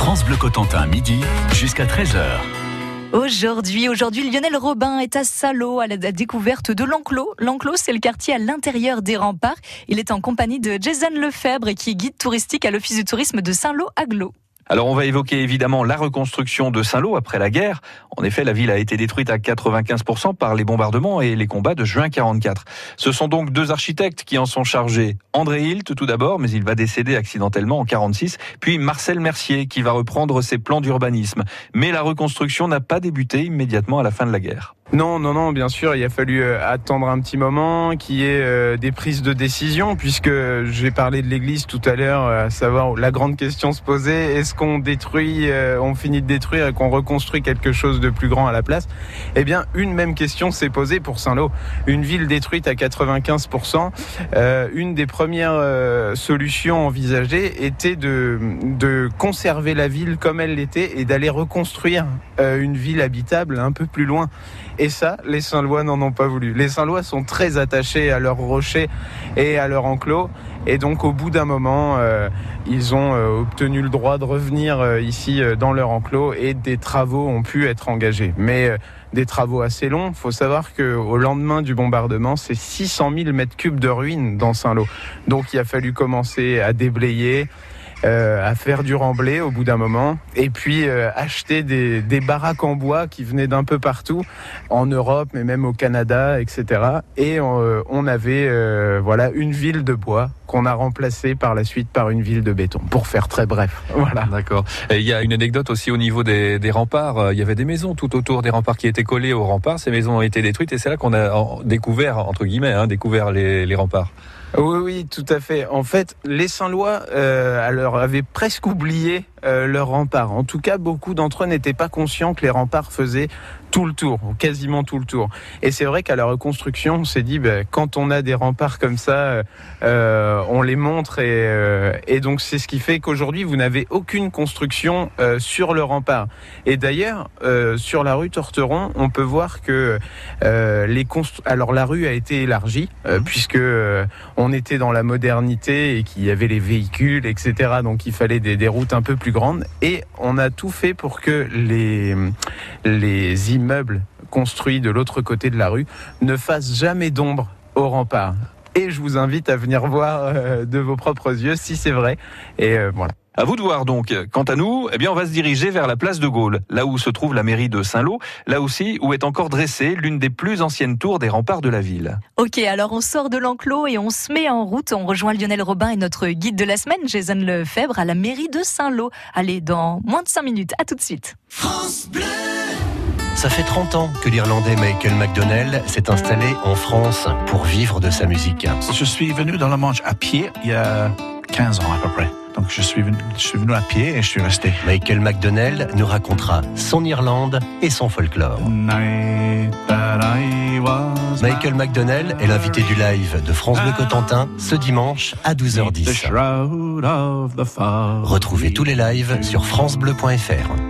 France Bleu Cotentin, midi jusqu'à 13h. Aujourd'hui, aujourd'hui, Lionel Robin est à Salo à la découverte de l'enclos. L'enclos, c'est le quartier à l'intérieur des remparts. Il est en compagnie de Jason Lefebvre, qui est guide touristique à l'Office du tourisme de Saint-Lô-Aglo. Alors on va évoquer évidemment la reconstruction de Saint-Lô après la guerre. En effet, la ville a été détruite à 95% par les bombardements et les combats de juin 44. Ce sont donc deux architectes qui en sont chargés. André Hilt tout d'abord, mais il va décéder accidentellement en 46, puis Marcel Mercier qui va reprendre ses plans d'urbanisme. Mais la reconstruction n'a pas débuté immédiatement à la fin de la guerre. Non, non, non, bien sûr, il a fallu euh, attendre un petit moment, qu'il y ait euh, des prises de décision, puisque j'ai parlé de l'église tout à l'heure, euh, à savoir la grande question se posait, est-ce qu'on détruit, on finit de détruire et qu'on reconstruit quelque chose de plus grand à la place? Eh bien, une même question s'est posée pour Saint-Lô. Une ville détruite à 95%, une des premières solutions envisagées était de, de conserver la ville comme elle l'était et d'aller reconstruire une ville habitable un peu plus loin. Et ça, les Saint-Lois n'en ont pas voulu. Les Saint-Lois sont très attachés à leurs rochers et à leur enclos. Et donc, au bout d'un moment, euh, ils ont euh, obtenu le droit de revenir euh, ici dans leur enclos et des travaux ont pu être engagés. Mais des travaux assez longs. Il faut savoir qu'au lendemain du bombardement, c'est 600 000 mètres cubes de ruines dans Saint-Lô. Donc, il a fallu commencer à déblayer. Euh, à faire du remblai au bout d'un moment, et puis euh, acheter des, des, baraques en bois qui venaient d'un peu partout, en Europe, mais même au Canada, etc. Et on, euh, on avait voilà une ville de bois qu'on a remplacée par la suite par une ville de béton, pour faire très bref. Voilà. D'accord. Il y a une anecdote aussi au niveau des, des, remparts. Il y avait des maisons tout autour des remparts qui étaient collées aux remparts. Ces maisons ont été détruites et c'est là qu'on a découvert, entre guillemets, hein, découvert les, les remparts. Oui, oui, tout à fait. En fait, les Saint-Lois euh, alors, avaient presque oublié euh, leurs remparts. En tout cas, beaucoup d'entre eux n'étaient pas conscients que les remparts faisaient tout le tour, quasiment tout le tour. Et c'est vrai qu'à la reconstruction, on s'est dit, ben, quand on a des remparts comme ça, euh, on les montre et, euh, et donc c'est ce qui fait qu'aujourd'hui vous n'avez aucune construction euh, sur le rempart. Et d'ailleurs, euh, sur la rue Torteron, on peut voir que euh, les alors la rue a été élargie mmh. puisque on était dans la modernité et qu'il y avait les véhicules, etc. Donc il fallait des, des routes un peu plus grandes et on a tout fait pour que les les immeubles construits de l'autre côté de la rue ne fassent jamais d'ombre au rempart. Et je vous invite à venir voir euh, de vos propres yeux si c'est vrai. Et euh, voilà. À vous de voir donc. Quant à nous, eh bien, on va se diriger vers la place de Gaulle, là où se trouve la mairie de Saint-Lô, là aussi où est encore dressée l'une des plus anciennes tours des remparts de la ville. Ok, alors on sort de l'enclos et on se met en route. On rejoint Lionel Robin et notre guide de la semaine, Jason Lefebvre, à la mairie de Saint-Lô. Allez, dans moins de 5 minutes. À tout de suite. France Bleu ça fait 30 ans que l'Irlandais Michael McDonnell s'est installé en France pour vivre de sa musique. Je suis venu dans la Manche à pied il y a 15 ans à peu près. Donc je suis, venu, je suis venu à pied et je suis resté. Michael McDonnell nous racontera son Irlande et son folklore. Michael McDonnell est l'invité du live de France Bleu Cotentin ce dimanche à 12h10. Retrouvez tous les lives sur francebleu.fr.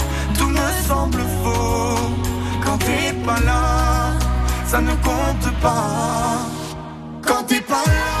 semble faux. Quand t'es pas là, ça ne compte pas. Quand t'es pas là.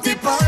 t'es pas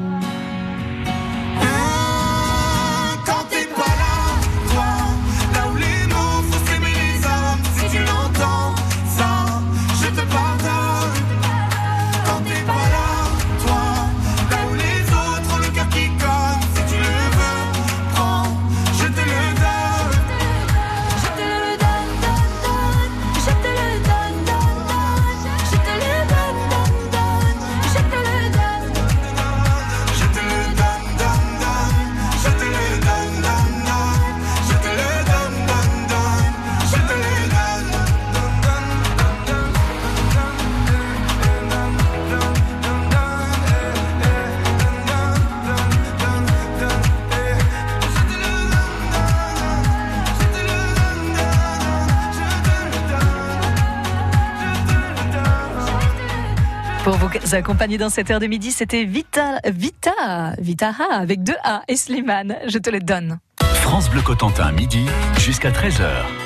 Accompagner dans cette heure de midi, c'était Vita, Vita, Vitaha avec deux A et Slimane. Je te le donne. France Bleu Cotentin, midi jusqu'à 13h.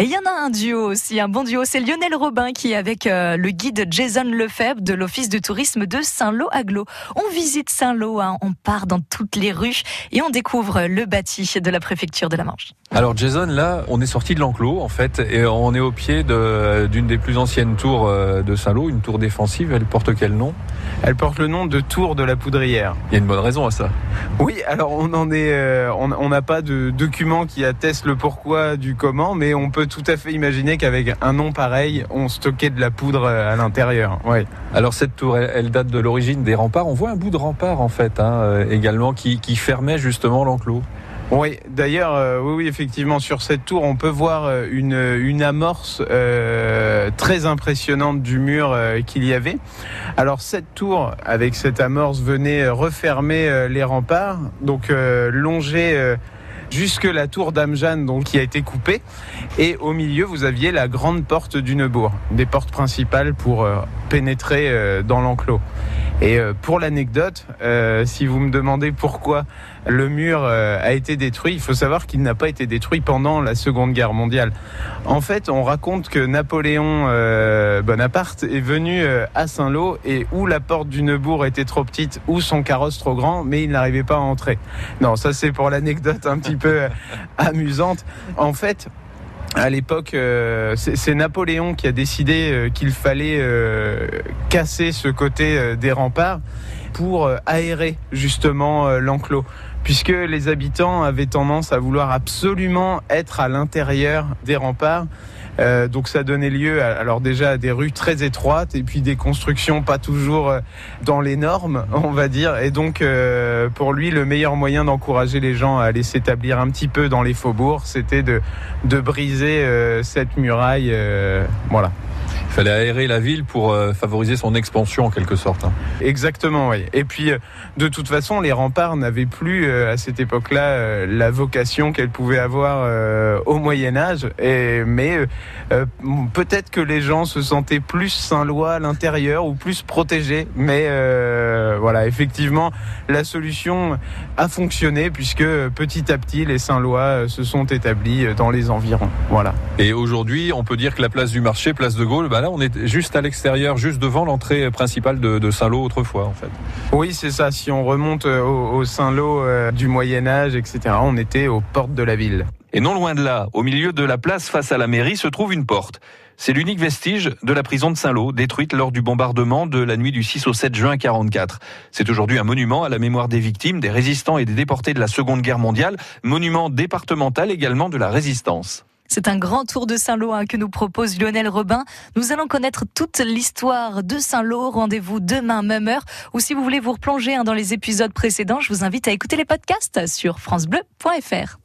Et il y en a un duo aussi, un bon duo, c'est Lionel Robin qui est avec euh, le guide Jason Lefebvre de l'Office de tourisme de Saint-Lô-Aglo. On visite Saint-Lô, hein, on part dans toutes les rues et on découvre le bâti de la préfecture de la Manche. Alors Jason, là, on est sorti de l'enclos en fait, et on est au pied de- d'une des plus anciennes tours euh, de Saint-Lô, une tour défensive. Elle porte quel nom? Elle porte le nom de Tour de la Poudrière. Il y a une bonne raison à ça. Oui, alors on en est, euh, on on n'a pas de document qui atteste le pourquoi du comment, mais on peut tout à fait imaginer qu'avec un nom pareil, on stockait de la poudre euh, à l'intérieur. Ouais. Alors cette tour, elle, elle date de l'origine des remparts. On voit un bout de rempart en fait, hein, euh, également, qui, qui fermait justement l'enclos. Oui, d'ailleurs, euh, oui, oui, effectivement, sur cette tour, on peut voir une, une amorce euh, très impressionnante du mur euh, qu'il y avait. Alors cette tour, avec cette amorce, venait refermer les remparts, donc longer jusque la tour d'Amjan, donc qui a été coupée. Et au milieu, vous aviez la grande porte du Neubourg, des portes principales pour euh, pénétrer euh, dans l'enclos. Et euh, pour l'anecdote, euh, si vous me demandez pourquoi le mur euh, a été détruit, il faut savoir qu'il n'a pas été détruit pendant la Seconde Guerre mondiale. En fait, on raconte que Napoléon euh, Bonaparte est venu euh, à Saint-Lô et où la porte du Neubourg était trop petite, ou son carrosse trop grand, mais il n'arrivait pas à entrer. Non, ça c'est pour l'anecdote un petit peu euh, amusante. En fait, à l'époque, euh, c'est Napoléon qui a décidé euh, qu'il fallait euh, casser ce côté des remparts pour aérer justement l'enclos. Puisque les habitants avaient tendance à vouloir absolument être à l'intérieur des remparts. Euh, donc ça donnait lieu à, alors déjà à des rues très étroites et puis des constructions pas toujours euh, dans les normes, on va dire. Et donc euh, pour lui, le meilleur moyen d'encourager les gens à aller s'établir un petit peu dans les faubourgs, c'était de, de briser euh, cette muraille. euh, voilà. Il fallait aérer la ville pour euh, favoriser son expansion en quelque sorte. hein. Exactement, oui. Et puis, euh, de toute façon, les remparts n'avaient plus euh, à cette époque-là la vocation qu'elles pouvaient avoir au Moyen Âge. Et, mais peut-être que les gens se sentaient plus Saint-Lois à l'intérieur ou plus protégés. Mais euh, voilà, effectivement, la solution a fonctionné puisque petit à petit, les Saint-Lois se sont établis dans les environs. Voilà. Et aujourd'hui, on peut dire que la place du marché, place de Gaulle, bah là, on est juste à l'extérieur, juste devant l'entrée principale de, de Saint-Lô autrefois, en fait. Oui, c'est ça. Si on remonte euh, au, au Saint-Lô euh, du Moyen Âge, etc., on était aux portes de la ville. Et non loin de là, au milieu de la place face à la mairie, se trouve une porte. C'est l'unique vestige de la prison de Saint-Lô, détruite lors du bombardement de la nuit du 6 au 7 juin 44. C'est aujourd'hui un monument à la mémoire des victimes, des résistants et des déportés de la Seconde Guerre mondiale, monument départemental également de la résistance. C'est un grand tour de Saint-Lô que nous propose Lionel Robin. Nous allons connaître toute l'histoire de Saint-Lô. Rendez-vous demain, même heure. Ou si vous voulez vous replonger hein, dans les épisodes précédents, je vous invite à écouter les podcasts sur francebleu.fr.